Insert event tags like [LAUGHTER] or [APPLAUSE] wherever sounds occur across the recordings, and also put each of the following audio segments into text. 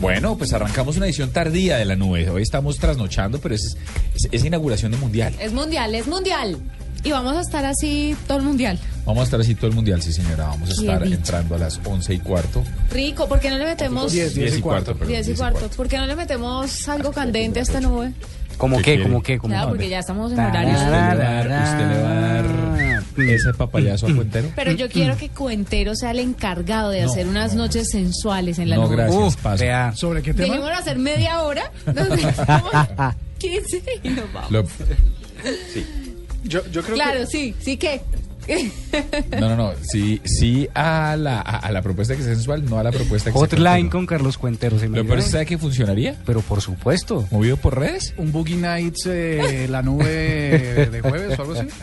Bueno, pues arrancamos una edición tardía de la nube. Hoy estamos trasnochando, pero es, es, es inauguración de mundial. Es mundial, es mundial. Y vamos a estar así todo el mundial. Vamos a estar así todo el mundial, sí señora. Vamos a estar entrando a las once y cuarto. Rico, ¿por qué no le metemos 10 y cuarto, perdón, 10 y cuarto? ¿Por qué no le metemos algo candente a esta nube? ¿Cómo ¿Qué? ¿Cómo qué? ¿Cómo Claro, qué? porque ya estamos en horario. Usted le va a dar, ese papayazo a Fuentero. Pero yo quiero que Cuentero sea el encargado de No, hacer unas no, noches sensuales en la No, nube. gracias, paso. vea. ¿Sobre qué tema? Dejémoslo hacer media hora. [LAUGHS] 15 y nos vamos. Lo- Yo, yo creo Claro, sí, sí que. no, no, no. Sí, sí a la, a, a la propuesta que sea sensual, no a la propuesta que sea Hotline con Carlos Cuentero. ¿se me Lo peor es que olvidó? sabe que funcionaría. Pero por supuesto. Movido por redes. que un Boogie Nights, eh, la nube de jueves o algo así. [LAUGHS]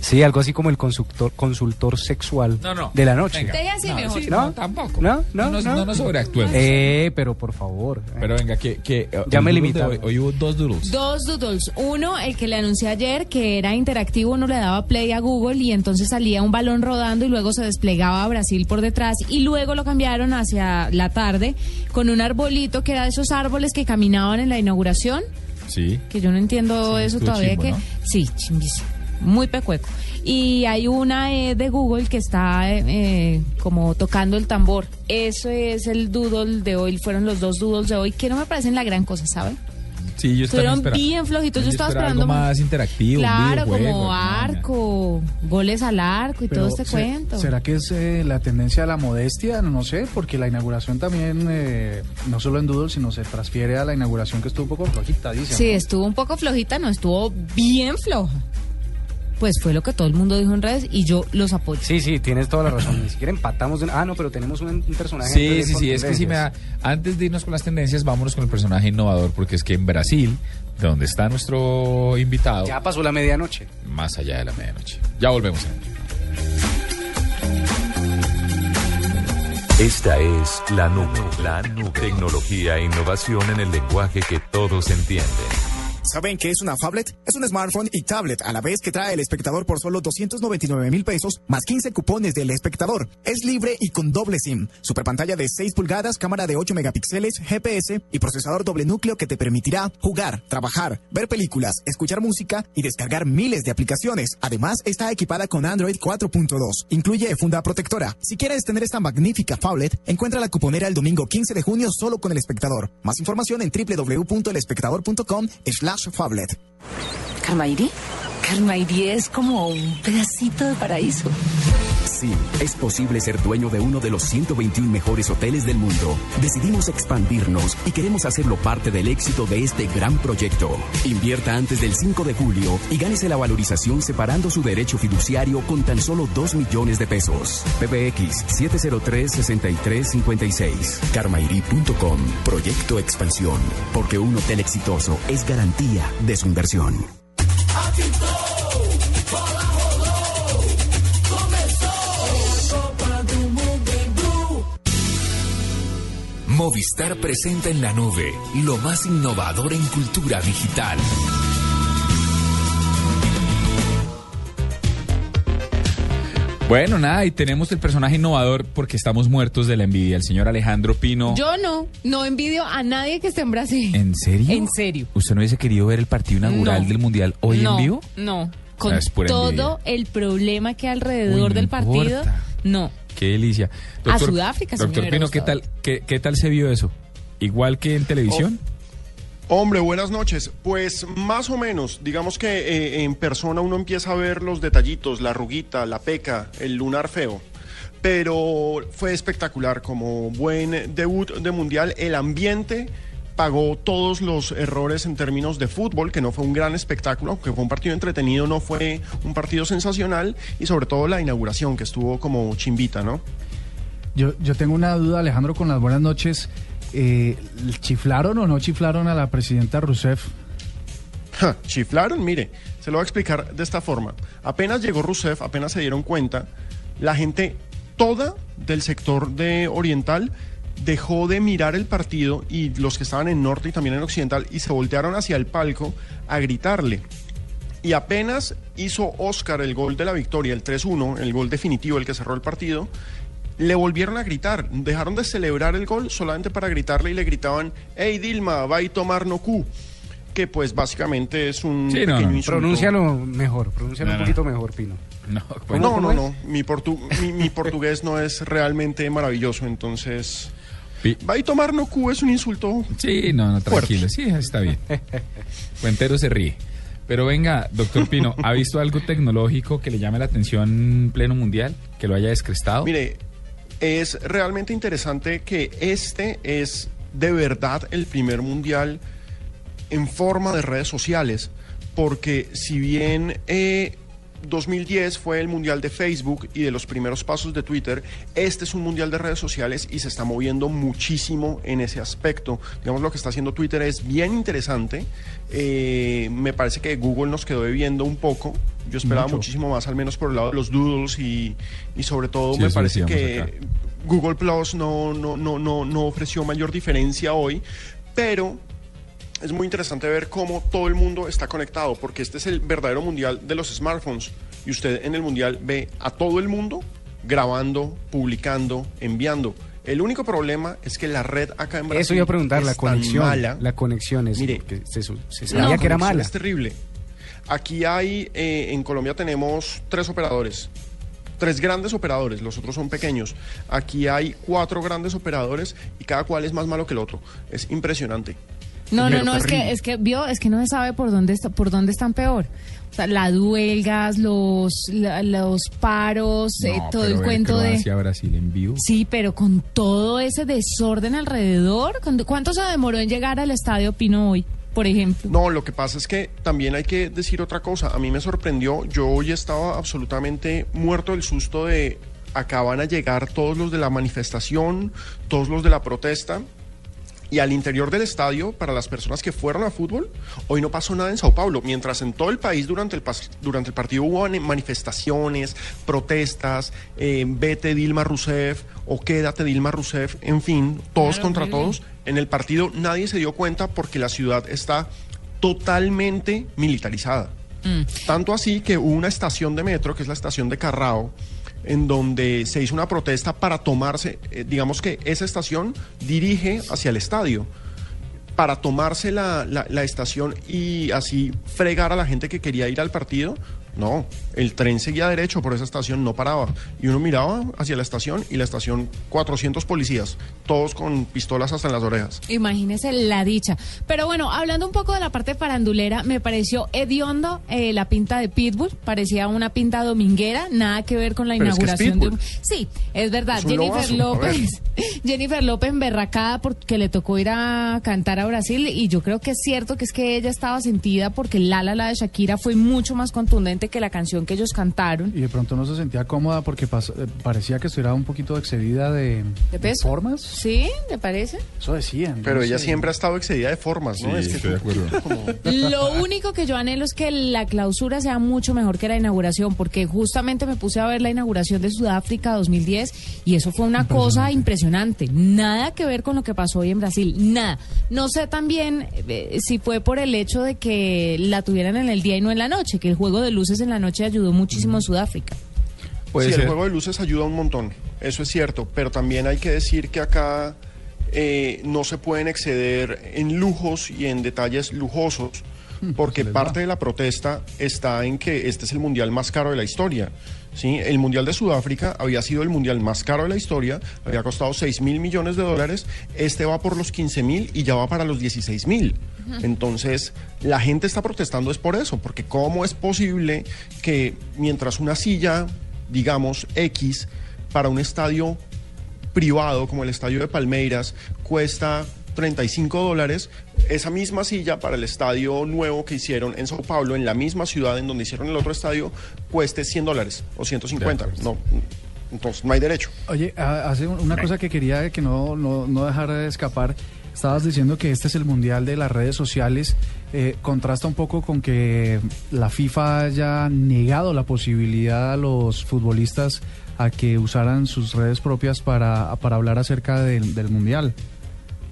Sí, algo así como el consultor, consultor sexual No, no. de la noche. Venga. Deje así No, mejor. sí, ¿No? no, tampoco. No, no, no. no nos sobreactuemos. Eh, pero por favor. Pero venga, que, que eh, Ya me limitaron. Hoy, hoy hubo dos doodles. Dos doodles. Uno, el que le anuncié ayer, que era interactivo, uno le daba play a Google y entonces salía un balón rodando y luego se desplegaba Brasil por detrás y luego lo cambiaron hacia la tarde con un arbolito que era de esos árboles que caminaban en la inauguración, Sí. que yo no entiendo Sí, eso todavía chimbo, que ¿no? sí, chimbísimo, muy pecueco. Y hay una eh, de Google que está eh, como tocando el tambor. Eso es el doodle de hoy, fueron los dos doodles de hoy que no me parecen la gran cosa, ¿saben? Sí, yo estaba Estuvieron bien flojitos. Yo estaba esperando algo más interactivo. un Claro, videojuego, como arco, goles al arco y todo este se- cuento. ¿Será que es eh, la tendencia a la modestia? No sé, porque la inauguración también, eh, no solo en Doodle, sino se transfiere a la inauguración que estuvo un poco flojita, dice. Sí, estuvo un poco flojita, no estuvo bien floja. Pues fue lo que todo el mundo dijo en redes y yo los apoyo. Sí, sí, tienes toda la razón. Ni siquiera empatamos. de- Ah, no, pero tenemos un, un personaje. Sí, sí, sí, es que sí me da... Antes de irnos con las tendencias, vámonos con el personaje innovador, porque es que en Brasil, de donde está nuestro invitado, Ya pasó la medianoche. más allá de la medianoche. Ya volvemos. Esta es La Nube, La Nube, tecnología e innovación en el lenguaje que todos entienden. ¿Saben qué es una phablet? Es un smartphone y tablet a la vez que trae el espectador por solo 299 mil pesos más 15 cupones del espectador. Es libre y con doble SIM. Super pantalla de 6 pulgadas, cámara de 8 megapíxeles, GPS y procesador doble núcleo que te permitirá jugar, trabajar, ver películas, escuchar música y descargar miles de aplicaciones. Además, está equipada con Android 4.2. Incluye funda protectora. Si quieres tener esta magnífica phablet, encuentra la cuponera el domingo 15 de junio solo con el espectador. Más información en www.elespectador.com phablet. Carmairi. Carmairi es como un pedacito de paraíso. Es posible ser dueño de uno de los 121 mejores hoteles del mundo. Decidimos expandirnos y queremos hacerlo parte del éxito de este gran proyecto. Invierta antes del 5 de julio y gánese la valorización separando su derecho fiduciario con tan solo 2 millones de pesos. PBX 703-6356. Carmairi.com. Proyecto Expansión. Porque un hotel exitoso es garantía de su inversión. Movistar presenta en la nube lo más innovador en cultura digital. Bueno, nada, y tenemos el personaje innovador porque estamos muertos de la envidia. El señor Alejandro Pino. Yo no, no envidio a nadie que esté en Brasil. ¿En serio? En serio. ¿Usted no hubiese querido ver el partido inaugural No. del Mundial hoy no, en vivo? No, con Ah, pura todo envidia. el problema que hay alrededor Uy, no del partido, no. Qué delicia. A Sudáfrica Doctor Pino, ¿qué tal, qué, qué tal se vio eso? ¿Igual que en televisión? Hombre, buenas noches. Pues más o menos, digamos que eh, en persona uno empieza a ver los detallitos, la arruguita, la peca, el lunar feo. Pero fue espectacular, como buen debut de mundial, el ambiente pagó todos los errores en términos de fútbol, que no fue un gran espectáculo, que fue un partido entretenido, no fue un partido sensacional, y sobre todo la inauguración, que estuvo como chimbita, ¿no? Yo, yo tengo una duda, Alejandro, con las buenas noches. Eh, ¿Chiflaron o no chiflaron a la presidenta Rousseff? Ja, chiflaron, mire, se lo voy a explicar de esta forma. Apenas llegó Rousseff, apenas se dieron cuenta, la gente toda del sector de oriental dejó de mirar el partido y los que estaban en norte y también en occidental y se voltearon hacia el palco a gritarle. Y apenas hizo Oscar el gol de la victoria, el 3-1, el gol definitivo, el que cerró el partido, le volvieron a gritar. Dejaron de celebrar el gol solamente para gritarle y le gritaban, hey Dilma, va y tomar no cu. Que pues básicamente es un Sí, no, pequeño no. insulto. Pronúncialo mejor, pronúncialo No, un no. poquito mejor, Pino. No, Bueno, No, ¿cómo no, no. Mi, portu- mi, mi portugués no es realmente maravilloso, entonces... Va y tomar no cu es un insulto. Sí, no, no, tranquilo. Sí, está bien. Cuentero se ríe. Pero venga, doctor Pino, [LAUGHS] ¿ha visto algo tecnológico que le llame la atención pleno mundial? ¿Que lo haya descrestado? Mire, es realmente interesante que este es de verdad el primer mundial en forma de redes sociales, porque si bien eh, 2010 fue el mundial de Facebook y de los primeros pasos de Twitter, este es un mundial de redes sociales y se está moviendo muchísimo en ese aspecto. Digamos, lo que está haciendo Twitter es bien interesante. Eh, me parece que Google nos quedó debiendo un poco. Yo esperaba Mucho. muchísimo más, al menos por el lado de los doodles y, y sobre todo Sí, me parece que acá. Google Plus no, no, no, no, no ofreció mayor diferencia hoy, pero es muy interesante ver cómo todo el mundo está conectado, porque este es el verdadero mundial de los smartphones. Y usted en el mundial ve a todo el mundo grabando, publicando, enviando. El único problema es que la red acá en Brasil Eso iba a preguntar, la es tan conexión. mala. La conexión es. Mire, que se, su- se La sabía que era conexión mala. Es terrible. Aquí hay, eh, en Colombia tenemos tres operadores. Tres grandes operadores, los otros son pequeños. Aquí hay cuatro grandes operadores y cada cual es más malo que el otro. Es impresionante. No, no, no, es que, es que vio, es que no se sabe por dónde está, por dónde están peor. O sea, las huelgas, los, la- los paros, eh, todo pero el cuento de. Croacia, Brasil en vivo. Sí, pero con todo ese desorden alrededor, ¿con- ¿cuánto se demoró en llegar al estadio Pino hoy, por ejemplo? No, lo que pasa es que también hay que decir otra cosa. A mí me sorprendió, yo hoy estaba absolutamente muerto del susto de acá van a llegar todos los de la manifestación, todos los de la protesta. Y al interior del estadio, para las personas que fueron a fútbol, hoy no pasó nada en Sao Paulo. Mientras en todo el país durante el, pas- durante el partido hubo mani- manifestaciones, protestas, eh, vete Dilma Rousseff o quédate Dilma Rousseff, en fin, todos Claro, contra todos. En el partido nadie se dio cuenta porque la ciudad está totalmente militarizada. Tanto así que hubo una estación de metro, que es la estación de Carrao, en donde se hizo una protesta para tomarse, eh, digamos que esa estación dirige hacia el estadio, para tomarse la, la- la estación y así fregar a la gente que quería ir al partido. No, el tren seguía derecho por esa estación, no paraba. Y uno miraba hacia la estación y la estación 400 policías, todos con pistolas hasta en las orejas. Imagínese la dicha. Pero bueno, hablando un poco de la parte farandulera, me pareció hediondo eh, la pinta de Pitbull. Parecía una pinta dominguera, nada que ver con la Pero es que es inauguración de un... Sí, es verdad. Es un Jennifer lobazo. López, [LAUGHS] Jennifer López emberracada porque le tocó ir a cantar a Brasil y yo creo que es cierto que es que ella estaba sentida porque La La La de Shakira fue mucho más contundente que la canción que ellos cantaron. Y de pronto no se sentía cómoda porque eh, parecía que estuviera un poquito excedida de, ¿De peso? formas. ¿Sí? ¿Te parece? Eso decían. Pero no ella sé. siempre ha estado excedida de formas, ¿no? Sí, es que estoy de acuerdo. como- [LAUGHS] Lo único que yo anhelo es que la clausura sea mucho mejor que la inauguración, porque justamente me puse a ver la inauguración de Sudáfrica 2010 y eso fue una cosa impresionante. Nada que ver con lo que pasó hoy en Brasil, nada. No sé también eh, si fue por el hecho de que la tuvieran en el día y no en la noche, que el juego de luces en la noche ayudó muchísimo a Sudáfrica. Puede sí, ser. el juego de luces ayuda un montón, eso es cierto, pero también hay que decir que acá eh, no se pueden exceder en lujos y en detalles lujosos, porque les parte de la protesta está en que este es el mundial más caro de la historia. ¿Sí? El mundial de Sudáfrica había sido el mundial más caro de la historia, había costado 6 mil millones de dólares, este va por los 15 mil y ya va para los 16 mil. Entonces, la gente está protestando es por eso, porque ¿cómo es posible que mientras una silla, digamos, X, para un estadio privado como el estadio de Palmeiras cuesta 35 dólares, esa misma silla para el estadio nuevo que hicieron en Sao Paulo, en la misma ciudad en donde hicieron el otro estadio, cueste 100 dólares o 150. De acuerdo. No, entonces no hay derecho. Oye, ha- hace un- una cosa que quería que no, no, no dejar de escapar. estabas diciendo que este es el mundial de las redes sociales. Eh, contrasta un poco con que la FIFA haya negado la posibilidad a los futbolistas a que usaran sus redes propias para, para hablar acerca del, del mundial.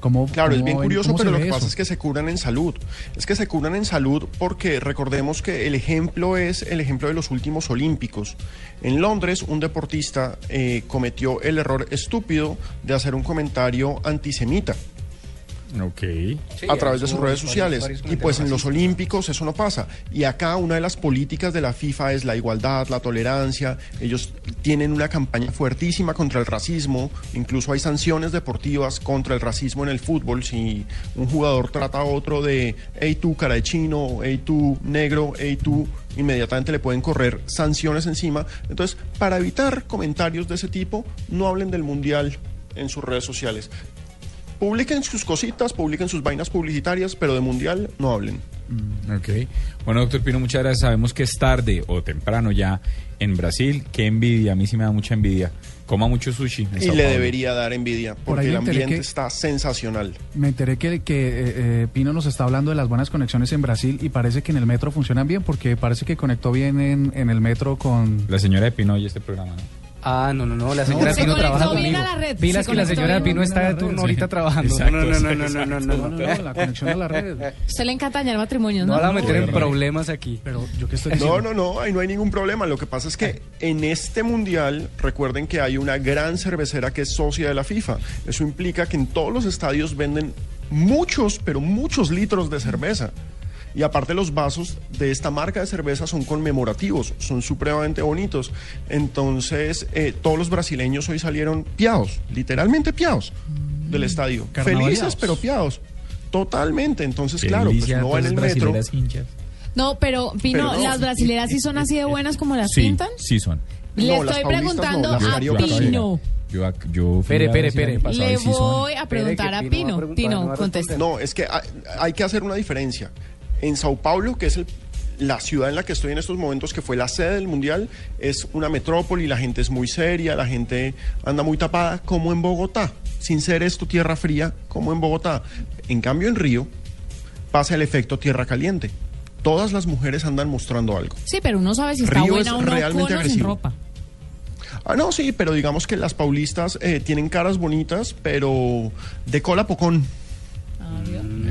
¿Cómo, Claro, es bien ven- curioso, pero lo que pasa es que se curan en salud. Es que se curan en salud porque recordemos que el ejemplo es el ejemplo de los últimos Olímpicos. En Londres, un deportista eh, cometió el error estúpido de hacer un comentario antisemita Ok. a través de sus redes sociales. y pues en los Olímpicos eso no pasa. Y acá una de las políticas de la FIFA es la igualdad, la tolerancia. Ellos tienen una campaña fuertísima contra el racismo. Incluso hay sanciones deportivas contra el racismo en el fútbol. Si un jugador trata a otro de, hey tú cara de chino, hey tú negro, hey tú, inmediatamente le pueden correr sanciones encima. Entonces, para evitar comentarios de ese tipo, no hablen del Mundial en sus redes sociales. Publiquen sus cositas, publiquen sus vainas publicitarias, pero de mundial no hablen. Ok. Bueno, doctor Pino, muchas gracias. Sabemos que es tarde o temprano ya en Brasil. Qué envidia, a mí sí me da mucha envidia. Coma mucho sushi. en Y le Paulo. debería dar envidia, Por porque el ambiente que- está sensacional. Me enteré que, que eh, eh, Pino nos está hablando de las buenas conexiones en Brasil y parece que en el metro funcionan bien porque parece que conectó bien en, en el metro con... La señora de Pino oye este programa, ¿no? Ah, no, no, no, la señora se Pino trabaja conmigo. a la red, Pilas que la señora Pino está de turno ahorita trabajando. No, no, no, [LAUGHS] no, no, no, No, la conexión a la red. Usted le encanta dañar matrimonios, No ¿no? la va a meter en problemas aquí. Pero yo que estoy No, diciendo... no, no, ahí no hay ningún problema. Lo que pasa es que en este mundial, recuerden que hay una gran cervecera que es socia de la FIFA. Eso implica que en todos los estadios venden muchos, pero muchos litros de cerveza. Y aparte los vasos de esta marca de cerveza son conmemorativos, son supremamente bonitos. Entonces, eh, todos los brasileños hoy salieron piados, literalmente piados del estadio. Felices, pero piados. Totalmente. Entonces, claro, pues va en el metro. hinchas. No, pero Pino, Pero no, ¿las brasileras sí son así de buenas como las Sí, pintan? sí son. Le No, estoy no, preguntando a. Pino. Yo, yo Pere, a pere, pere. Le voy a preguntar a Pino Pino. no contesta. No, es que hay, hay que hacer una diferencia. En Sao Paulo, que es el- la ciudad en la que estoy en estos momentos, que fue la sede del Mundial, es una metrópoli, la gente es muy seria, la gente anda muy tapada, como en Bogotá. Sin ser esto tierra fría, como en Bogotá. En cambio, en Río pasa el efecto tierra caliente. Todas las mujeres andan mostrando algo. Sí, pero uno sabe si está Río buena es o no realmente con o sin ropa. Ah, no, sí, pero digamos que las paulistas eh, tienen caras bonitas, pero de cola pocón.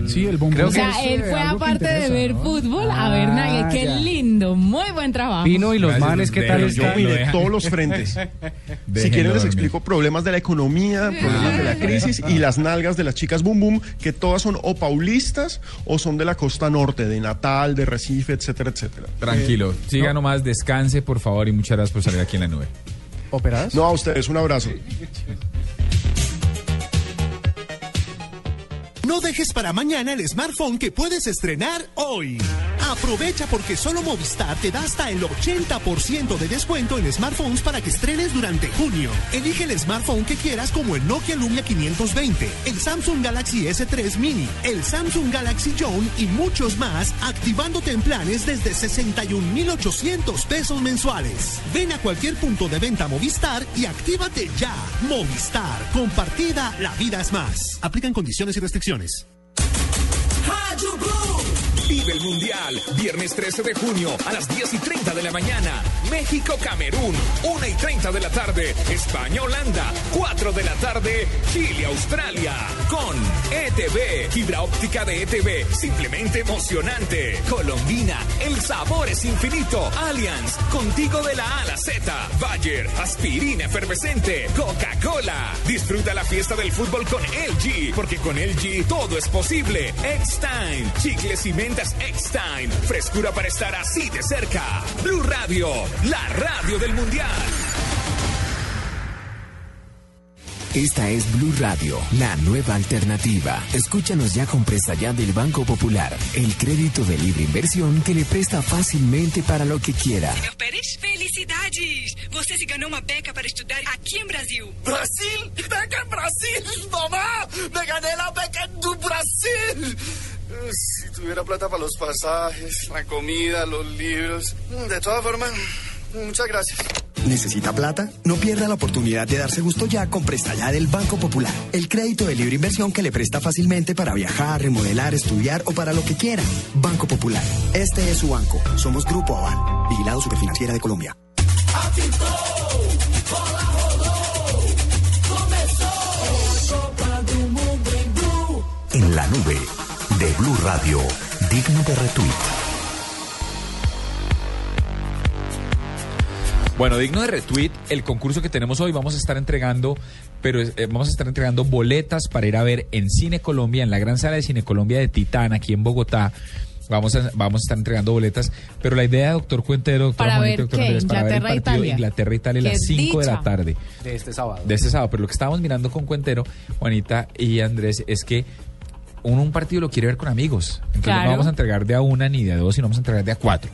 Sí, el bombón Creo O sea, él eh, fue aparte de ver ¿no? fútbol a ver Ah, Nagel. Qué ya. lindo, muy buen trabajo. Pino y los Gracias, manes, ¿qué tal yo lo miré dejan. todos los frentes. [LAUGHS] si quieren les explico problemas de la economía, problemas de la [LAUGHS] crisis y las nalgas de las chicas boom boom, que todas son o paulistas o son de la costa norte, de Natal, de Recife, etcétera, etcétera. Tranquilo, Eh, siga no. nomás, descanse por favor y muchas gracias por salir aquí en la nube. ¿Operadas? No, a ustedes un abrazo. [LAUGHS] No dejes para mañana el smartphone que puedes estrenar hoy. Aprovecha porque solo Movistar te da hasta el 80% de descuento en smartphones para que estrenes durante junio. Elige el smartphone que quieras como el Nokia Lumia 520, el Samsung Galaxy S3 Mini, el Samsung Galaxy Zone y muchos más, activándote en planes desde 61,800 pesos mensuales. Ven a cualquier punto de venta Movistar y actívate ya. Movistar, compartida, la vida es más. Aplican condiciones y restricciones. Vive el Mundial, viernes 13 de junio a las 10 y 30 de la mañana. México-Camerún, 1 y 30 de la tarde. España-Holanda, 4 de la tarde. Chile-Australia. Con ETV, fibra óptica de ETV, simplemente emocionante. Colombina, el sabor es infinito. Allianz, contigo de la A a la Z. Bayer, aspirina efervescente. Coca-Cola. Disfruta la fiesta del fútbol con LG, porque con LG todo es posible. X-Time, chicles y mentas X-Time. Frescura para estar así de cerca. Blue Radio, la radio del Mundial. Esta es Blue Radio, la nueva alternativa. Escúchanos ya con presta ya del Banco Popular, el crédito de libre inversión que le presta fácilmente para lo que quiera. Senhor Pérez, felicidades! Você se ganhou uma beca para estudar aqui em Brasil. Brasil? Beca en Brasil, mamá. Me gané la beca en tu Brasil. Si tuviera plata para los pasajes, la comida, los libros. De todas formas, muchas gracias. ¿Necesita plata? No pierda la oportunidad de darse gusto ya con Presta Ya del Banco Popular. El crédito de libre inversión que le presta fácilmente para viajar, remodelar, estudiar o para lo que quiera. Banco Popular. Este es su banco. Somos Grupo Aval. Vigilado Superfinanciera de Colombia. En la nube de Blue Radio, digno de retweet. Bueno, digno de retweet, el concurso que tenemos hoy vamos a estar entregando, pero eh, vamos a estar entregando boletas para ir a ver en Cine Colombia, en la gran sala de Cine Colombia de Titán, aquí en Bogotá. Vamos a, vamos a estar entregando boletas, pero la idea, doctor Cuentero, doctor Para Juanito, ver doctor Andrés, para ver el Inglaterra, partido Italia. Inglaterra-Italia a las 5 de la tarde De este sábado. de este sábado. Pero lo que estábamos mirando con Cuentero, Juanita y Andrés, es que uno un partido lo quiere ver con amigos. Entonces Claro. no vamos a entregar de a una ni de a dos, sino vamos a entregar de a cuatro.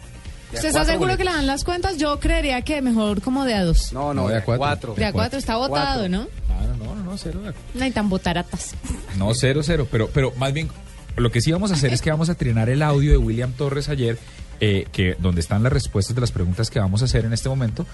¿Usted está seguro que le dan las cuentas? Yo creería que mejor como de a dos. No, No, de a cuatro. De a cuatro está votado, ¿no? Ah, no, no, no, no, cero. de a- No hay tan botaratas. No, cero, cero. Pero, pero más bien, lo que sí vamos a hacer es que vamos a trinar el audio de William Torres ayer, eh, que donde están las respuestas de las preguntas que vamos a hacer en este momento,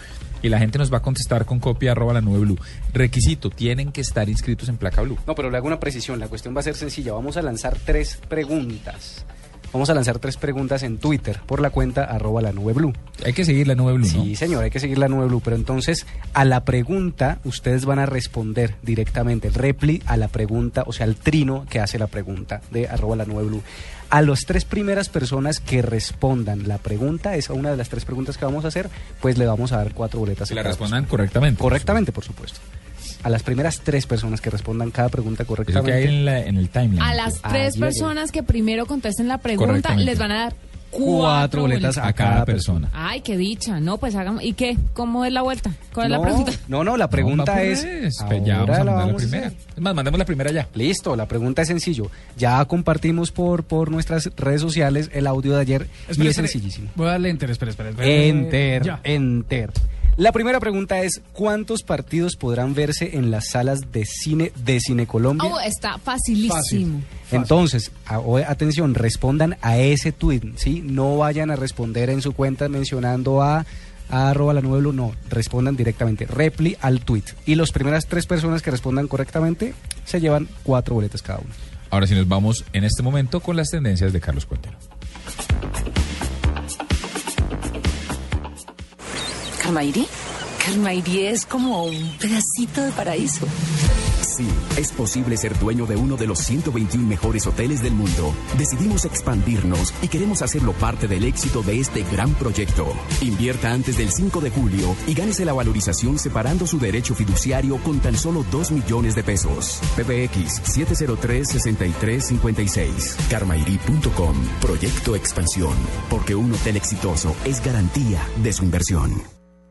y la gente nos va a contestar con copia arroba la nube blue. Requisito, tienen que estar inscritos en placa blue. No, pero le hago una precisión. La cuestión va a ser sencilla. Vamos a lanzar tres preguntas. Vamos a lanzar tres preguntas en Twitter por la cuenta arroba la nube blue. Hay que seguir la nube blue, Sí, señor, hay que seguir la nube blue. Pero entonces, a la pregunta, ustedes van a responder directamente el repli a la pregunta, o sea, el trino que hace la pregunta de arroba la nube blue. A las tres primeras personas que respondan la pregunta, esa una de las tres preguntas que vamos a hacer, pues le vamos a dar cuatro boletas. Que la cada respondan persona. correctamente. Correctamente, por supuesto. A las primeras tres personas que respondan cada pregunta Eso que correctamente. hay en, la- en el timeline. A las tres Ayer. personas que primero contesten la pregunta Correctamente. les van a dar Cuatro cuatro, boletas a cada persona. Ay, qué dicha. No, pues hagamos. ¿Y qué? ¿Cómo es la vuelta? ¿Cuál es no, la pregunta? No, no, la pregunta No, es. vez. Pues ya vamos a la mandar la primera. Es más, mandemos la primera ya. Listo, la pregunta es sencillo. Ya compartimos por, por nuestras redes sociales el audio de ayer y es espere. sencillísimo. Voy a darle enter, espera, espera. espera. Enter, Ya. enter. La primera pregunta es ¿cuántos partidos podrán verse en las salas de cine de Cine Colombia? Oh, está facilísimo. Entonces, a- o- atención, respondan a ese tweet, ¿sí? No vayan a responder en su cuenta mencionando a, a arroba la blue, no, respondan directamente, repli al tweet. Y las primeras tres personas que respondan correctamente se llevan cuatro boletas cada uno. Ahora sí nos vamos en este momento con las tendencias de Carlos Cuentero. Carmairi. Es como un pedacito de paraíso. Sí, es posible ser dueño de uno de los 121 mejores hoteles del mundo. Decidimos expandirnos y queremos hacerlo parte del éxito de este gran proyecto. Invierta antes del 5 de julio y gánese la valorización separando su derecho fiduciario con tan solo 2 millones de pesos. PBX 703-6356. Carmairi.com. Proyecto Expansión. Porque un hotel exitoso es garantía de su inversión.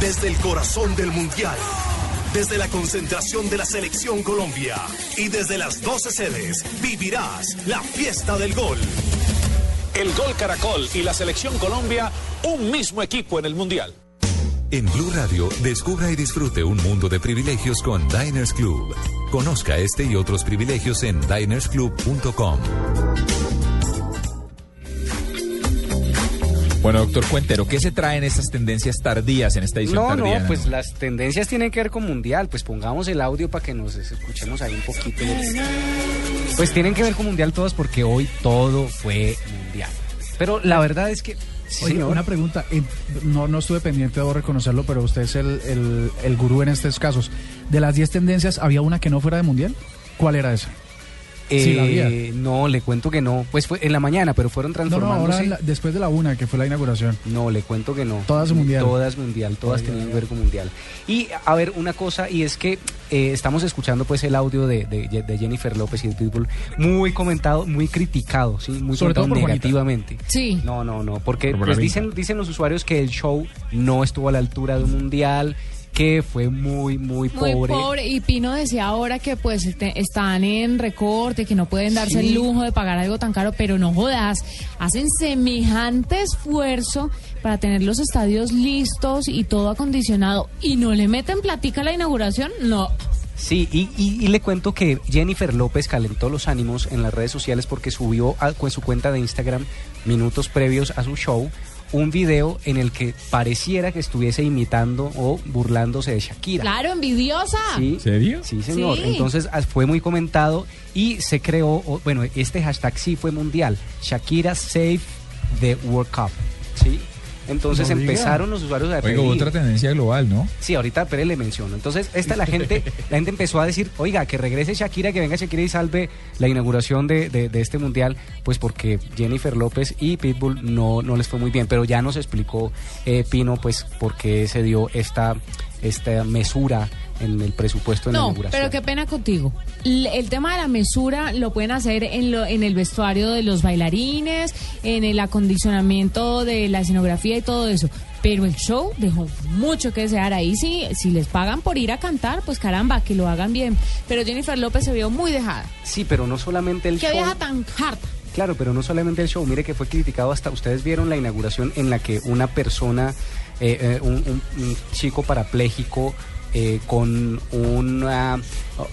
Desde el corazón del Mundial, desde la concentración de la Selección Colombia y desde las 12 sedes vivirás la fiesta del gol. El Gol Caracol y la Selección Colombia, un mismo equipo en el Mundial. En Blue Radio, descubra y disfrute un mundo de privilegios con Diners Club. Conozca este y otros privilegios en dinersclub.com. Bueno, doctor Cuentero, ¿qué se traen estas tendencias tardías en esta edición No, tardía? no, pues las tendencias tienen que ver con mundial. Pues pongamos el audio para que nos escuchemos ahí un poquito. Pues tienen que ver con mundial todas porque hoy todo fue mundial. Pero la verdad es que. sí, Oye, señor. una pregunta. eh, no, no estuve pendiente, debo reconocerlo, pero usted es el, el, el gurú en estos casos. De las 10 tendencias, ¿había una que no fuera de mundial? ¿Cuál era esa? Sí, la había. Eh, no, le cuento que no. Pues fue en la mañana, pero fueron No, no, transformándose. ahora la- después de la una, que fue la inauguración. No, le cuento que no. Todas mundial. Todas mundial, todas Ay, tenían ay, que ver con mundial. Y a ver, una cosa, y es que eh, estamos escuchando pues el audio de, de- de Jennifer López y el Pitbull, muy comentado, muy criticado, ¿sí? Muy Sobre todo Juanita. negativamente. Sí. No, no, no, porque pues, dicen, dicen los usuarios que el show no estuvo a la altura de un mundial, que fue muy, muy Muy pobre. pobre. Y Pino decía ahora que pues este, están en recorte, que no pueden darse Sí. el lujo de pagar algo tan caro, pero no jodas, hacen semejante esfuerzo para tener los estadios listos y todo acondicionado y no le meten platica a la inauguración, no. Sí, y, y- y le cuento que Jennifer López calentó los ánimos en las redes sociales porque subió a, con su cuenta de Instagram minutos previos a su show un video en el que pareciera que estuviese imitando o burlándose de Shakira. Claro, envidiosa. Sí, ¿Serio? Sí, señor. Sí. Entonces ah, fue muy comentado y se creó, o- bueno, este hashtag sí fue mundial. Shakira Save the World Cup. ¿Sí? Entonces No empezaron los usuarios a Oiga, reír. otra tendencia global, ¿no? Sí, ahorita Pérez le menciono. Entonces, esta la gente, la gente empezó a decir, oiga, que regrese Shakira, que venga Shakira y salve la inauguración de, de- de este mundial, pues porque Jennifer López y Pitbull no, no les fue muy bien. Pero ya nos explicó eh, Pino, pues, por qué se dio esta, esta mesura en el presupuesto de la No, inauguración. pero qué pena contigo. El tema de la mesura lo pueden hacer en, lo, en el vestuario de los bailarines, en el acondicionamiento de la escenografía y todo eso. Pero el show dejó mucho que desear. Ahí sí, si les pagan por ir a cantar, pues caramba, que lo hagan bien. Pero Jennifer López se vio muy dejada. Sí, pero no solamente el Qué show. vieja tan harta. Claro, pero no solamente el show, mire que fue criticado hasta, ustedes vieron la inauguración en la que una persona, eh, eh, un, un- un chico parapléjico eh, con una,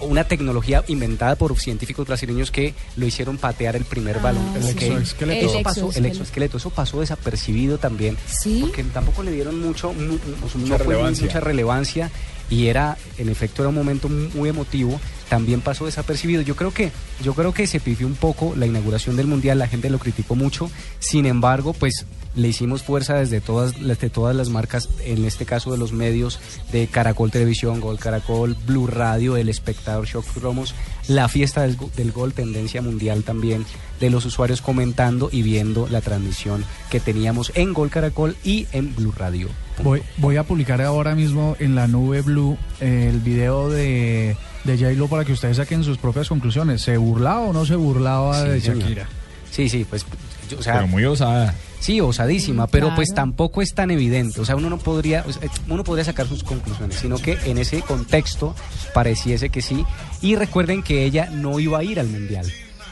una tecnología inventada por científicos brasileños que lo hicieron patear el primer balón. El exoesqueleto. Eso El pasó, el exoesqueleto. eso pasó desapercibido también, Sí. porque tampoco le dieron mucho, mu- mu- no relevancia. mucha relevancia y era, en efecto, era un momento muy emotivo. También pasó desapercibido. Yo creo que, yo creo que se pifió un poco la inauguración del mundial. La gente lo criticó mucho. Sin embargo, pues le hicimos fuerza desde todas, desde todas las marcas. En este caso de los medios de Caracol Televisión, Gol Caracol, Blue Radio, El Espectador, Shock Promos, la fiesta del, del gol, tendencia mundial también de los usuarios comentando y viendo la transmisión que teníamos en Gol Caracol y en Blue Radio. Voy, voy a publicar ahora mismo en la nube Blue eh, el video de, de J-Lo para que ustedes saquen sus propias conclusiones. ¿Se burlaba o no se burlaba Sí, de señor. Shakira? Sí, sí, pues, yo, o sea, Pero muy osada. Sí, osadísima, pero pues tampoco es tan evidente. O sea, uno no podría, uno podría sacar sus conclusiones, sino que en ese contexto pareciese que sí. Y recuerden que ella no iba a ir al mundial.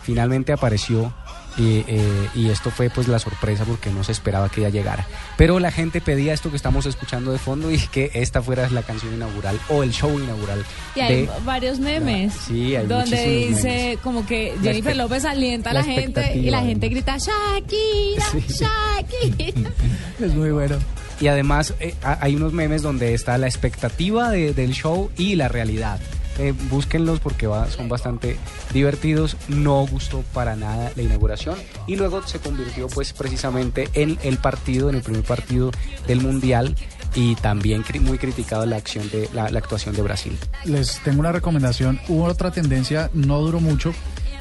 Finalmente apareció y, eh, y esto fue pues la sorpresa porque no se esperaba que ella llegara. Pero la gente pedía esto que estamos escuchando de fondo y que esta fuera la canción inaugural o el show inaugural. Y hay de- varios memes. Sí, hay donde dice memes. como que Jennifer López alienta a la la, gente y la gente grita Shakira, Sí. Shakira. [LAUGHS] Es muy bueno. Y además eh, ha- hay unos memes donde está la expectativa de- del show y la realidad. Eh, búsquenlos porque va- son bastante divertidos. No gustó para nada la inauguración y luego se convirtió pues precisamente en el partido, en el primer partido del mundial y también cri- muy criticado la acción de la, la actuación de Brasil. Les tengo una recomendación. Hubo otra tendencia, no duró mucho,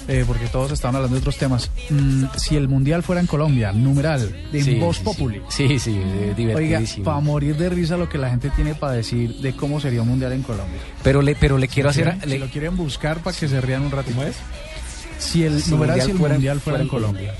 eh, porque todos estaban hablando de otros temas. Mm, si el mundial fuera en Colombia, numeral, de Sí, Voz sí. Populi. Sí, sí, eh, Oiga, divertidísimo. para morir de risa lo que la gente tiene para decir de cómo sería un mundial en Colombia. pero le pero le quiero Si hacer quieren- le- si lo quieren buscar para que se rían un ratito. Si el Si numeral mundial si el fuera mundial fuera, fuera en Colombia.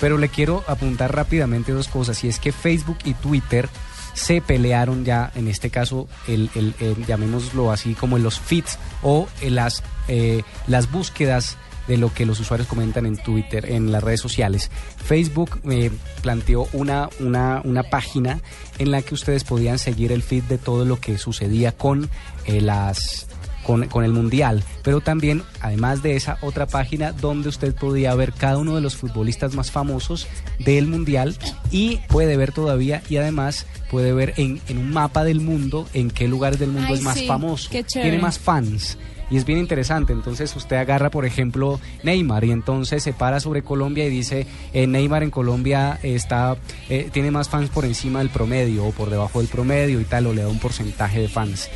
Pero le quiero apuntar rápidamente dos cosas, y es que Facebook y Twitter se pelearon ya, en este caso, el, el- el- llamémoslo así como en los feeds o en las, eh, las búsquedas de lo que los usuarios comentan en Twitter, en las redes sociales. Facebook eh, planteó una, una, una página en la que ustedes podían seguir el feed de todo lo que sucedía con eh, las con, con el Mundial, pero también, además de esa otra página donde usted podía ver cada uno de los futbolistas más famosos del Mundial y puede ver todavía y además puede ver en, en un mapa del mundo en qué lugares del mundo Ay, es más sí, famoso, tiene más fans. Y es bien interesante, entonces usted agarra, por ejemplo, Neymar y entonces se para sobre Colombia y dice, eh, Neymar en Colombia está eh, tiene más fans por encima del promedio o por debajo del promedio y tal, o le da un porcentaje de fans.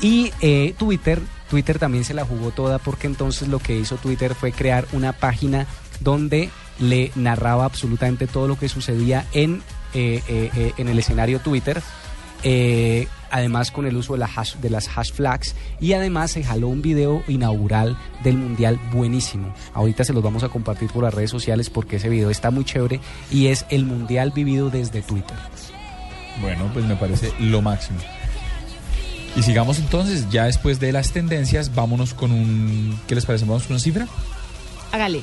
Y eh, Twitter, Twitter también se la jugó toda porque entonces lo que hizo Twitter fue crear una página donde le narraba absolutamente todo lo que sucedía en, eh, eh, en el escenario Twitter. Eh, además con el uso de, la hash- de las hash flags y además se jaló un video inaugural del mundial buenísimo. Ahorita se los vamos a compartir por las redes sociales porque ese video está muy chévere y es el mundial vivido desde Twitter. Bueno, pues me parece lo máximo. Y sigamos entonces, ya después de las tendencias, vámonos con un... ¿Qué les parece? ¿Vamos con una cifra? Hágale.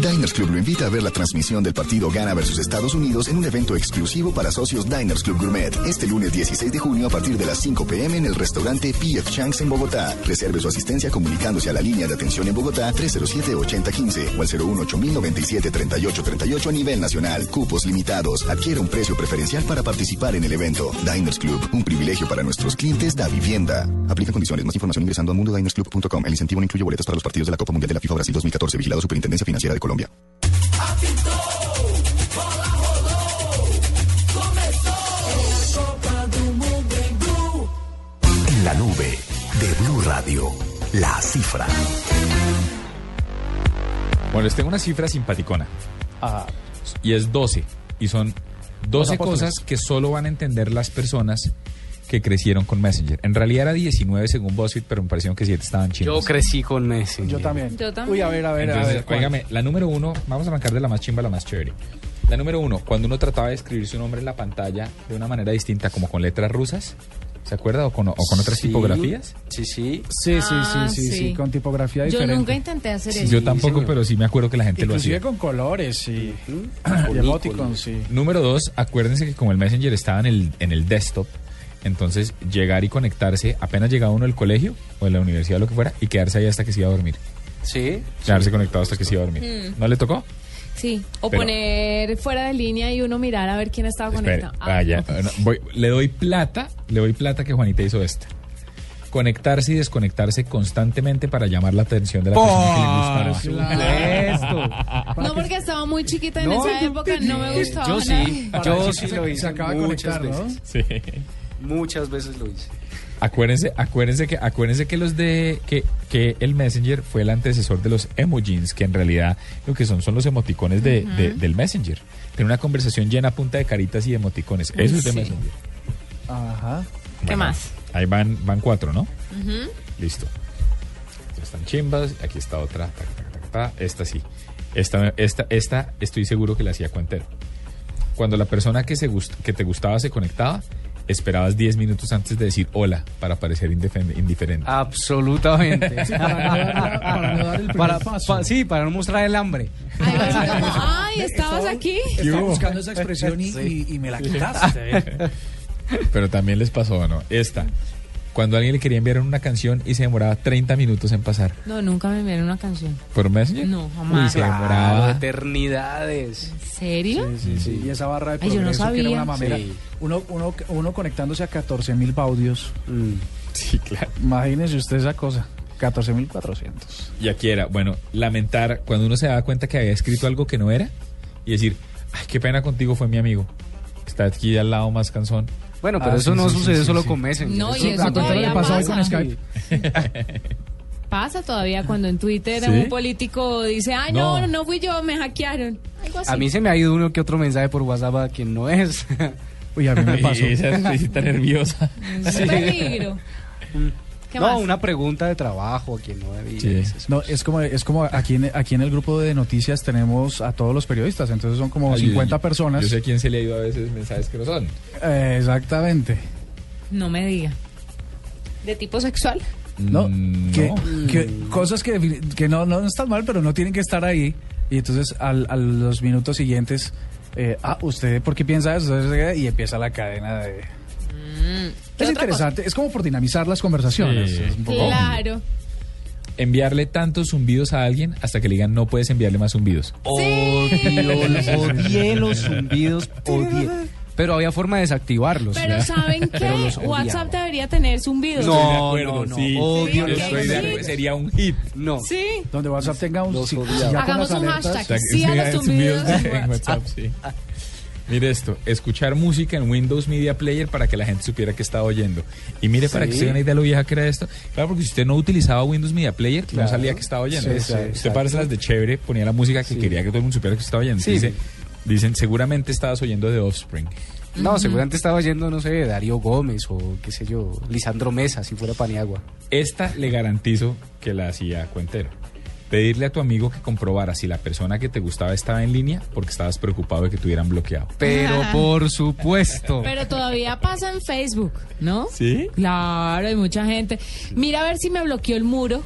Diners Club lo invita a ver la transmisión del partido Ghana versus Estados Unidos en un evento exclusivo para socios Diners Club Gourmet. Este lunes 16 de junio a partir de las 5 pm en el restaurante PF Changs en Bogotá. Reserve su asistencia comunicándose a la línea de atención en Bogotá 307-8015 o al 018 a nivel nacional. Cupos limitados. Adquiere un precio preferencial para participar en el evento. Diners Club, un privilegio para nuestros clientes da vivienda. Aplica condiciones. Más información ingresando a mundodinersclub.com. El incentivo no incluye boletas para los partidos de la Copa Mundial de la FIFA Brasil 2014. Vigilado Superintendencia Financiera de Colombia. En la nube de Blue Radio, la cifra. Bueno, les tengo una cifra simpaticona. Ah. Y es 12. Y son 12 por cosas que solo van a entender las personas que crecieron con Messenger. En realidad era 19 según BuzzFeed, pero me parecieron que 7 estaban chimbas. Yo crecí con Messi. Yo también. Yo también. Uy, a ver, a ver, a Entonces, ver. ¿cuál? óigame, la número uno, vamos a arrancar de la más chimba a la más chévere. La número uno, cuando uno trataba de escribir su nombre en la pantalla de una manera distinta, como con letras rusas, ¿se acuerda? O con, o con otras Sí. tipografías. Sí, sí. Sí, sí, Ah, sí, sí, sí, sí. con tipografía Yo diferente. nunca intenté hacer eso. Yo tampoco, pero sí me acuerdo que la gente lo Inclusive hacía. con colores [CLEARS THROAT] y, Con y emoticons, sí. Número dos, acuérdense que como el Messenger estaba en el, en el desktop, entonces llegar y conectarse, apenas llegaba uno del colegio o de la universidad o lo que fuera, y quedarse ahí hasta que se iba a dormir. Sí. Quedarse conectado hasta que se iba a dormir. Mm. ¿No le tocó? Sí, o Pero- poner fuera de línea y uno mirar a ver quién estaba Espere, conectado. ah, ya. No, voy- le doy plata, le doy plata que Juanita hizo esta. Conectarse y desconectarse constantemente para llamar la atención de la persona que le gustaba. Esto. No, porque estaba muy chiquita en No, esa época, no me gustaba. Yo sí, nada. yo sí se- acaba de conectar. Sí. Muchas veces lo hice. Acuérdense, acuérdense que, acuérdense que los de que, que el Messenger fue el antecesor de los emojis, que en realidad lo que son son los emoticones de, Ujú. de- del Messenger. Tiene una conversación llena a punta de caritas y emoticones. Eso es de Sí. Messenger. Ajá. ¿Qué Bueno, más? Ahí van, van cuatro, ¿no? Ujú. Listo. Estas están chimbas. Aquí está otra. tac, tac, tac. Esta sí. Esta, esta, esta estoy seguro que la hacía cuentero. Cuando la persona que, se gust- que te gustaba se conectaba, esperabas 10 minutos antes de decir hola para parecer indiferente. Absolutamente. Sí, para no dar- para no dar el primer [LAUGHS] Para- paso. pa- sí, para no mostrar el hambre. Ay, ¿estabas aquí? Estaba buscando esa expresión y, y- y me la [LAUGHS] quitaste. Pero también les pasó, ¿no? Esta. Cuando alguien le quería enviar una canción y se demoraba 30 minutos en pasar. No, nunca me enviaron una canción. ¿Por Messenger? No, jamás. se Claro, demoraba. eternidades. ¿En serio? Sí, sí, sí. Y esa barra de Ay, yo no progreso que era sabía. una mamera. Sí. Uno, uno, uno conectándose a 14 mil baudios. Mm. Sí, claro. Imagínese usted esa cosa. 14 mil 400. Y aquí era, bueno, lamentar cuando uno se daba cuenta que había escrito algo que no era y decir, ay, qué pena contigo, fue mi amigo. Está aquí al lado más cansón. Bueno, pero Ah, eso sí, no sí, sucede sí, solo sí. con Messenger. No, y eso ¿a cuánto todavía le pasó hoy con pasa. Skype? [LAUGHS] Pasa todavía cuando en Twitter ¿Sí? un político dice, ay, no, No. no, fui yo, me hackearon. Algo así. A mí se me ha ido uno que otro mensaje por WhatsApp a quien no es. Uy, a mí me [LAUGHS] pasó. Y esa risita [LAUGHS] nerviosa. Es un peligro. ¿Qué no, más? una pregunta de trabajo a quien no debía. Sí. No, es como, es como aquí, en, aquí en el grupo de noticias tenemos a todos los periodistas, entonces son como Ay, yo- 50 yo- personas. Yo sé quién se le ha ido a veces mensajes que no son. Eh, exactamente. No me diga. ¿De tipo sexual? ¿No? Mm, que, no. que cosas que, que no, no están mal, pero no tienen que estar ahí. Y entonces al- a los minutos siguientes, eh, ah, ¿usted por qué piensa eso? Y empieza la cadena de... ¿Qué Es interesante, es como por dinamizar las conversaciones. Sí. Es un poco- Claro. Enviarle tantos zumbidos a alguien hasta que le digan no puedes enviarle más zumbidos. Odio, odié los zumbidos, [LAUGHS] odié. Pero había forma de desactivarlos. Pero ¿saben [LAUGHS] qué? Pero los. WhatsApp debería tener zumbidos. No, acuerdo, no, no. sí. Odio los Estoy de zumbidos. acuerdo, Sería un hit. No. Sí. Donde WhatsApp tenga un... Los si- si Hagamos un alertas- hashtag. Sí a los zumbidos en WhatsApp, sí. Mire esto, escuchar música en Windows Media Player para que la gente supiera que estaba oyendo. Y mire, para que se den una idea de lo vieja que era esto. Claro, porque si usted no utilizaba Windows Media Player, no sabía que estaba oyendo. Sí, sí, usted para las de chévere ponía la música que quería que todo el mundo supiera que estaba oyendo. Dice, Dicen, seguramente estabas oyendo de Offspring. No, seguramente estaba oyendo, no sé, Darío Gómez o qué sé yo, Lisandro Mesa, si fuera Paniagua. Esta le garantizo que la hacía Cuentero. Pedirle a tu amigo que comprobara si la persona que te gustaba estaba en línea porque estabas preocupado de que te hubieran bloqueado. Pero por supuesto. Pero todavía pasa en Facebook, ¿no? ¿Sí? Claro, hay mucha gente. Mira a ver si me bloqueó el muro.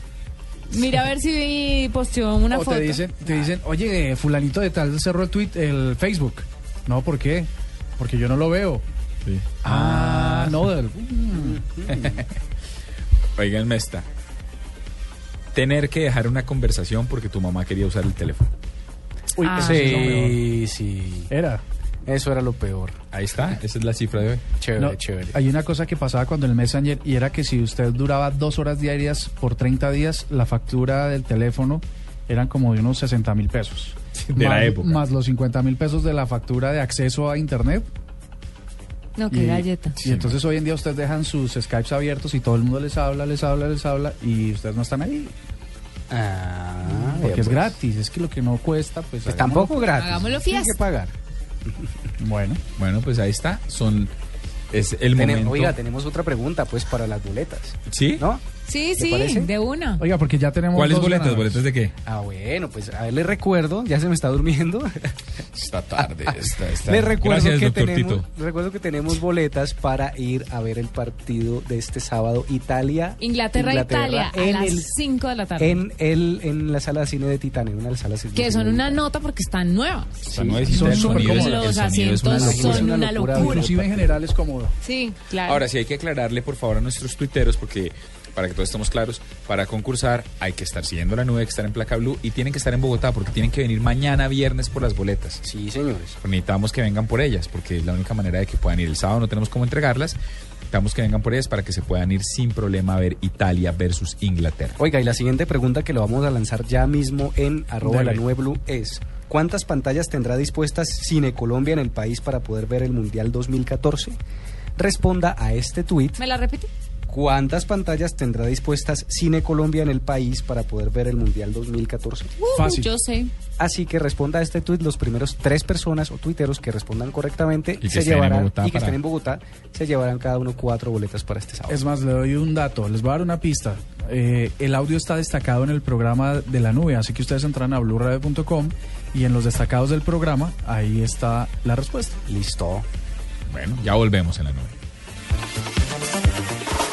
Mira a ver si posteó una o foto. te dicen, te dicen, oye, fulanito de tal cerró el tweet, el Facebook. No, ¿por qué? Porque yo no lo veo. Sí. Ah, no. del- Oigan, esta. Tener que dejar una conversación porque tu mamá quería usar el teléfono. Uy, Ah. peor. Sí, sí. Era. Eso era lo peor. Ahí está, esa es la cifra de hoy. Chévere, No, chévere. Hay una cosa que pasaba cuando el Messenger y era que si usted duraba dos horas diarias por 30 días, la factura del teléfono eran como de unos 60 mil pesos. De más, la época. Más los 50 mil pesos de la factura de acceso a Internet. No, qué y, galleta. Y entonces hoy en día ustedes dejan sus Skypes abiertos y todo el mundo les habla, les habla, les habla y ustedes no están ahí. Ah, Porque es pues. gratis, es que lo que no cuesta, pues... Pues tampoco gratis. Hagámoslo Tiene fiesta. que pagar. Bueno. Bueno, pues ahí está. Son. Es el momento. Oiga, tenemos otra pregunta, pues, para las boletas. ¿Sí? ¿No? Sí, ¿Te sí, parece? de una. Oiga, porque ya tenemos... ¿Cuáles boletas? ganadores. ¿Boletas de qué? Ah, bueno, pues a ver, le recuerdo, ya se me está durmiendo. [LAUGHS] Esta tarde. Esta, esta. Le recuerdo Gracias, que tenemos, Tito. recuerdo que tenemos boletas para ir a ver el partido de este sábado Italia Inglaterra, Italia, a en las el 5 de la tarde. en el en la sala de cine de Titania, una de las salas de que son una nota porque están nuevas. Nuevecita, son súper cómodas. Los asientos son una locura. Inclusive en general es cómodo. Sí, claro. Ahora sí hay que aclararle por favor a nuestros tuiteros porque para que todos estemos claros, para concursar hay que estar siguiendo la nube, hay que estar en placa blue y tienen que estar en Bogotá porque tienen que venir mañana viernes por las boletas. Sí, señores. Necesitamos que vengan por ellas porque es la única manera de que puedan ir el sábado, no tenemos cómo entregarlas. Necesitamos que vengan por ellas para que se puedan ir sin problema a ver Italia versus Inglaterra. Oiga, y la siguiente pregunta que lo vamos a lanzar ya mismo en arroba la nube blue es ¿cuántas pantallas tendrá dispuestas Cine Colombia en el país para poder ver el Mundial 2014? Responda a este tuit. ¿Me la repite? ¿Cuántas pantallas tendrá dispuestas Cine Colombia en el país para poder ver el Mundial 2014? Uh, Fácil. Yo sé. Así que responda a este tuit los primeros tres personas o tuiteros que respondan correctamente que se estén en llevarán Bogotá y que para- estén en Bogotá se llevarán cada uno cuatro boletas para este sábado. Es más, le doy un dato, les voy a dar una pista. Eh, el audio está destacado en el programa de la nube, así que ustedes entran a blurradio.com y en los destacados del programa, ahí está la respuesta. Listo. Bueno, ya volvemos en la nube.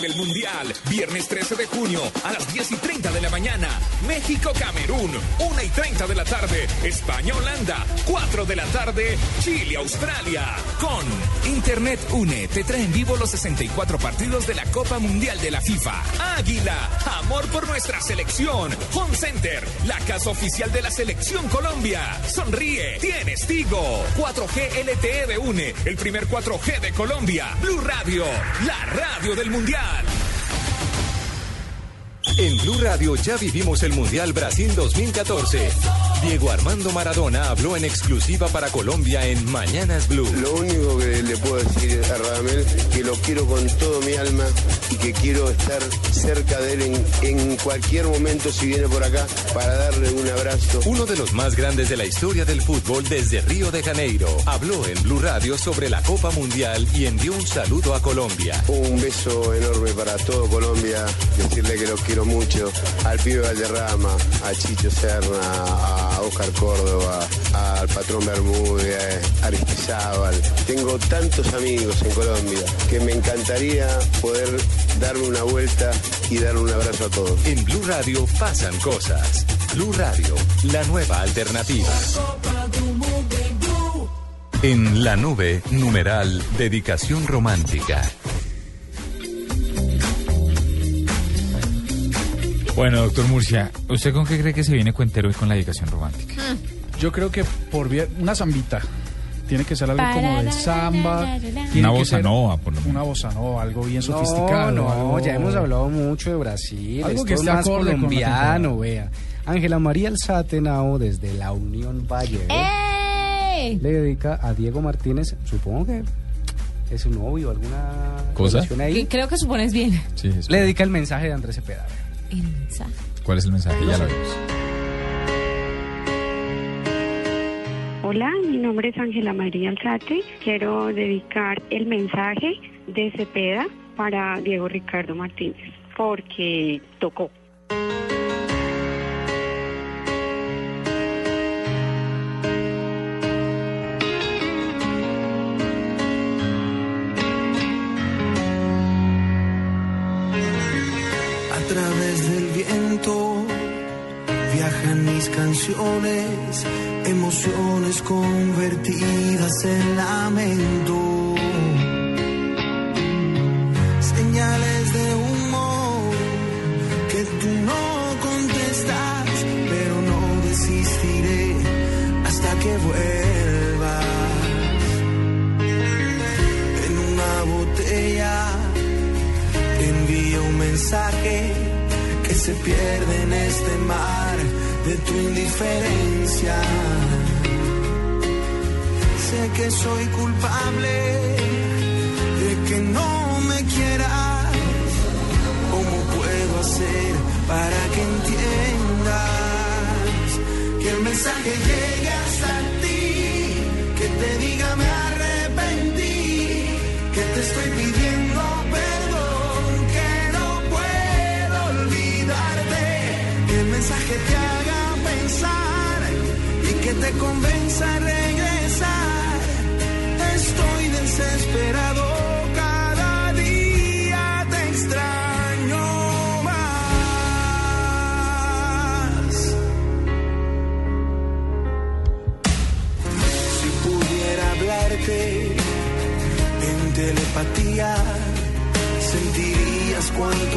Vive el Mundial, viernes 13 de junio a las 10 y 30 de la mañana. México-Camerún, 1 y 30 de la tarde. España-Holanda, 4 de la tarde. Chile-Australia. Con Internet Une, te trae en vivo los 64 partidos de la Copa Mundial de la FIFA. Águila, amor por nuestra selección. Home Center, la casa oficial de la selección Colombia. Sonríe, tienes Tigo. 4G LTE de Une, el primer 4G de Colombia. Blue Radio, la radio del Mundial. Gunn. En Blue Radio ya vivimos el Mundial Brasil 2014. Diego Armando Maradona habló en exclusiva para Colombia en Mañanas Blue. Lo único que le puedo decir a Radamel que lo quiero con todo mi alma y que quiero estar cerca de él en, en cualquier momento si viene por acá para darle un abrazo. Uno de los más grandes de la historia del fútbol desde Río de Janeiro. Habló en Blue Radio sobre la Copa Mundial y envió un saludo a Colombia. Un beso enorme para todo Colombia, decirle que lo quiero mucho, al pibe Valderrama, a Chicho Serna, a Oscar Córdoba, al patrón Bermúdez, a Aristizábal. Tengo tantos amigos en Colombia que me encantaría poder darme una vuelta y darle un abrazo a todos. En Blue Radio pasan cosas. Blue Radio, la nueva alternativa. En la nube, numeral, dedicación romántica. Bueno, doctor Murcia, ¿usted con qué cree que se viene Cuentero hoy con la dedicación romántica? Yo creo que por bien, una zambita. Tiene que ser algo como de samba. tiene Una que bossa ser nova, por lo menos. Una bossa nova, algo bien No, sofisticado. no, algo- ya hemos hablado mucho de Brasil. Algo esto que es esté más acorde con la colombiano, vea. Ángela María Alzatenao desde la Unión Valle ¿eh? ¡Ey! le dedica a Diego Martínez, supongo que ¿Es su novio? ¿Alguna ¿Cosa? relación ahí? Que Creo que supones bien. Sí, es- Le dedica el mensaje de Andrés Cepeda. El mensaje. ¿Cuál es el mensaje? Ya lo vimos. Hola, mi nombre es Ángela María Alzate. Quiero dedicar el mensaje de Cepeda para Diego Ricardo Martínez, porque tocó. Canciones, emociones convertidas en lamento. Señales de humor que tú no contestas, pero no desistiré hasta que vuelvas. En una botella envía un mensaje que se pierde en este mar de tu indiferencia. Sé que soy culpable de que no me quieras. ¿Cómo puedo hacer para que entiendas que el mensaje llegue que te convenza a regresar. Estoy desesperado, cada día te extraño más. Si pudiera hablarte en telepatía, sentirías cuánto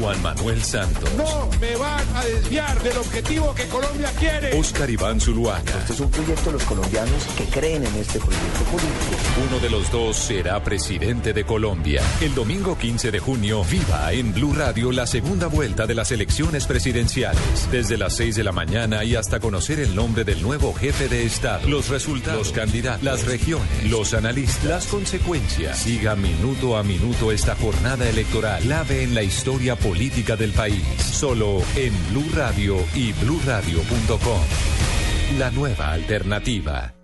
Juan Manuel Santos. No me van a desviar del objetivo que Colombia quiere. Oscar Iván Zuluaga. Este es un proyecto de los colombianos que creen en este proyecto político. Uno de los dos será presidente de Colombia. El domingo 15 de junio, viva en Blue Radio la segunda vuelta de las elecciones presidenciales. Desde las 6 de la mañana y hasta conocer el nombre del nuevo jefe de Estado, los resultados, los candidatos, las regiones, los analistas, las consecuencias. Siga minuto a minuto esta jornada electoral, clave en la historia política del país. Solo en Blue Radio y bluradio.com. La nueva alternativa.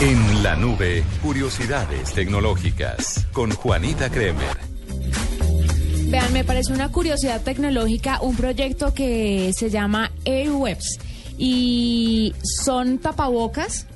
En la nube, curiosidades tecnológicas con Juanita Kremer. Vean, me parece una curiosidad tecnológica un proyecto que se llama Airwebs y son tapabocas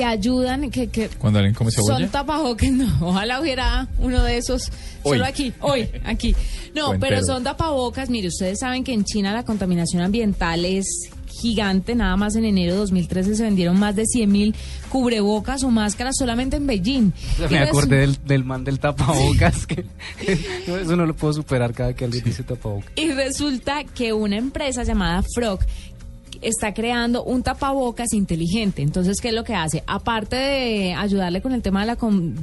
que ayudan, que, que Cuando alguien come cebolla. son tapabocas, no, [LAUGHS] ojalá hubiera uno de esos Hoy. solo aquí, hoy, aquí. No, pero son tapabocas, mire, ustedes saben que en China la contaminación ambiental es gigante, nada más en enero de 2013 se vendieron más de 100 mil cubrebocas o máscaras solamente en Beijing. Me acordé del, del man del tapabocas, [LAUGHS] que eso no lo puedo superar cada que alguien dice tapabocas. Y resulta que una empresa llamada Frog está creando un tapabocas inteligente. Entonces, ¿qué es lo que hace? Aparte de ayudarle con el tema de la,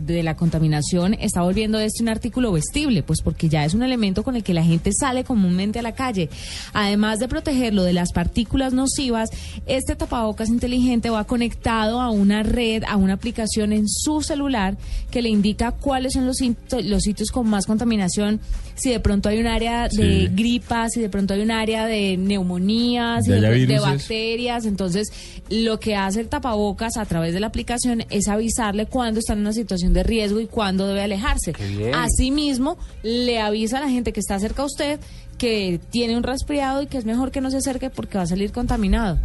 de la contaminación, está volviendo esto un artículo vestible, pues porque ya es un elemento con el que la gente sale comúnmente a la calle. Además de protegerlo de las partículas nocivas, este tapabocas inteligente va conectado a una red, a una aplicación en su celular que le indica cuáles son los, los sitios con más contaminación, si de pronto hay un área de Sí. gripas, si de pronto hay un área de neumonía, si De de. Bacterias. Entonces, lo que hace el tapabocas a través de la aplicación es avisarle cuándo está en una situación de riesgo y cuándo debe alejarse. Asimismo, le avisa a la gente que está cerca a usted que tiene un resfriado y que es mejor que no se acerque porque va a salir contaminado.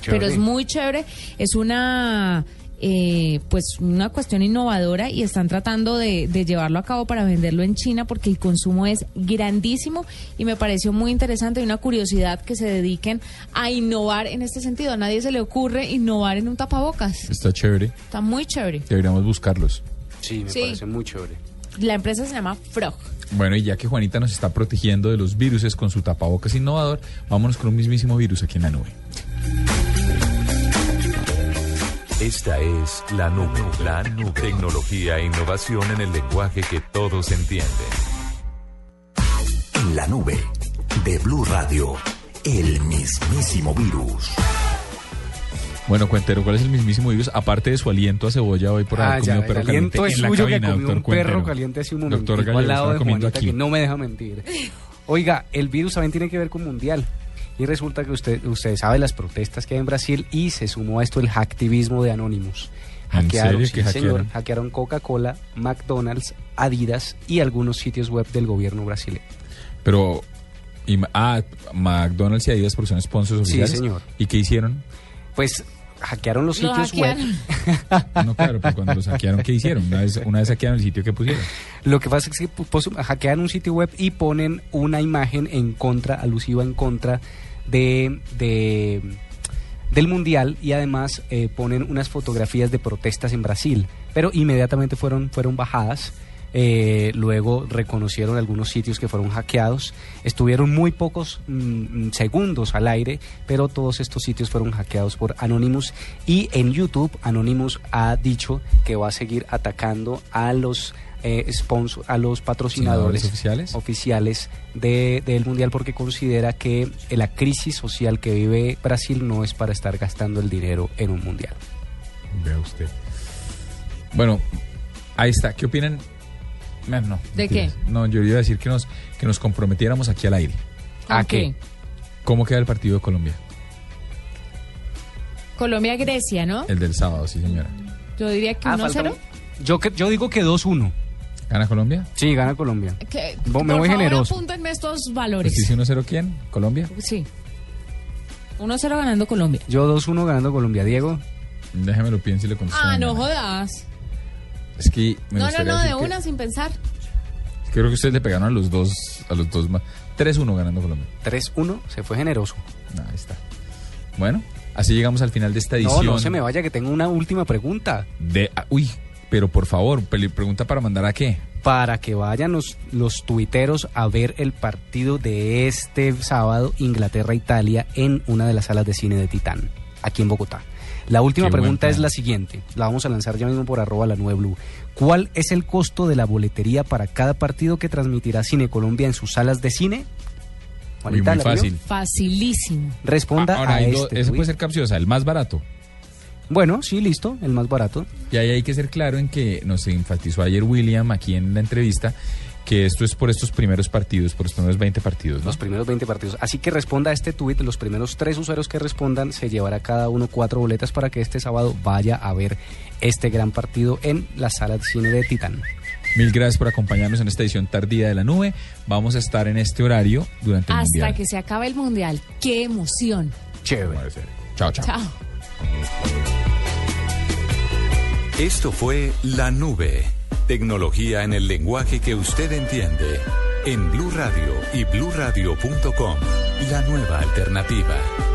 Chévere. Pero es muy chévere, es una eh, pues una cuestión innovadora y están tratando de, de llevarlo a cabo para venderlo en China porque el consumo es grandísimo y me pareció muy interesante y una curiosidad que se dediquen a innovar en este sentido. A nadie se le ocurre innovar en un tapabocas. Está chévere. Está muy chévere. Deberíamos buscarlos. Sí, me Sí. parece muy chévere. La empresa se llama Frog. Bueno, y ya que Juanita nos está protegiendo de los viruses con su tapabocas innovador, vámonos con un mismísimo virus aquí en la nube. Esta es la nube, la nube. Tecnología e innovación en el lenguaje que todos entienden. En la nube de Blue Radio, el mismísimo virus. Bueno, Cuentero, ¿cuál es el mismísimo virus? Aparte de su aliento a cebolla hoy por Ah, haber ya, comido el perro aliento caliente es en la suyo que comió doctor un perro caliente hace un Doctor momento Gallego al lado de Juanita aquí. que no me deja mentir. Oiga, el virus también tiene que ver con mundial. Y resulta que usted, usted sabe las protestas que hay en Brasil y se sumó a esto el hacktivismo de Anonymous. ¿En Hackearon, sí, señor, hackearon? Coca-Cola, McDonald's, Adidas y algunos sitios web del gobierno brasileño. Pero, y ah, McDonald's y Adidas porque son sponsors Sí, oficiales. señor. ¿Y qué hicieron? Pues hackearon los Lo sitios web. [LAUGHS] No, claro, pero cuando los hackearon, ¿qué hicieron? Una vez, una vez hackearon el sitio que pusieron. Lo que pasa es que hackean un sitio web y ponen una imagen en contra, alusiva en contra de, de- del mundial y además eh, ponen unas fotografías de protestas en Brasil, pero inmediatamente fueron, fueron bajadas. Eh, luego reconocieron algunos sitios que fueron hackeados. Estuvieron muy pocos mm, mm, segundos al aire, pero todos estos sitios fueron hackeados por Anonymous. Y en YouTube, Anonymous ha dicho que va a seguir atacando a los eh, sponsor- a los patrocinadores oficiales? oficiales de- del mundial porque considera que la crisis social que vive Brasil no es para estar gastando el dinero en un mundial. Vea usted. Bueno, ahí está. ¿Qué opinan? No, no, ¿De mentiras. No, yo iba a decir que nos, que nos comprometiéramos aquí al aire. ¿A qué? ¿Cómo queda el partido de Colombia? Colombia-Grecia, ¿no? El del sábado, sí, señora. Yo diría que Ah, 1-0. falta Yo, que- yo digo que 2-1. ¿Gana Colombia? Sí, gana Colombia. Bo- me por voy favor, generoso. apúntenme estos Pues valores. dice 1-0 quién? ¿Colombia? Sí. 1-0 ganando Colombia. Yo 2-1 ganando Colombia. Diego. Déjame lo pienso y le contesto. Ah, no jodas. Es que me No, no, no, de que- una sin pensar. Creo que ustedes le pegaron a los dos, a los dos más. 3-1 ganando Colombia. 3-1, se fue generoso. Ah, Ahí está. Bueno, así llegamos al final de esta No, edición. no se me vaya, que tengo una última pregunta. De, ah, uy, pero por favor, pregunta para mandar a qué. Para que vayan los, los tuiteros a ver el partido de este sábado, Inglaterra-Italia, en una de las salas de cine de Titán, aquí en Bogotá. La última Qué pregunta es la siguiente. La vamos a lanzar ya mismo por arroba la 9 Blue. ¿Cuál es el costo de la boletería para cada partido que transmitirá Cine Colombia en sus salas de cine? Uy, Juanita, muy fácil. Facilísimo. Responda Ah, Ahora, a este ese puede ser capciosa, el más barato. Bueno, sí, listo, el más barato. Y ahí hay que ser claro en que nos enfatizó ayer William aquí en la entrevista que esto es por estos primeros partidos, por estos primeros 20 partidos. Los primeros 20 partidos. Así que responda a este tuit, los primeros tres usuarios que respondan se llevará cada uno cuatro boletas para que este sábado vaya a ver este gran partido en la sala de cine de Titán. Mil gracias por acompañarnos en esta edición tardía de la nube. Vamos a estar en este horario durante el Hasta. Hasta que se acabe el mundial. ¡Qué emoción! Chévere. Chao, chao. Chao. Esto fue La Nube. Tecnología en el lenguaje que usted entiende. En Blue Radio y bluradio.com, la nueva alternativa.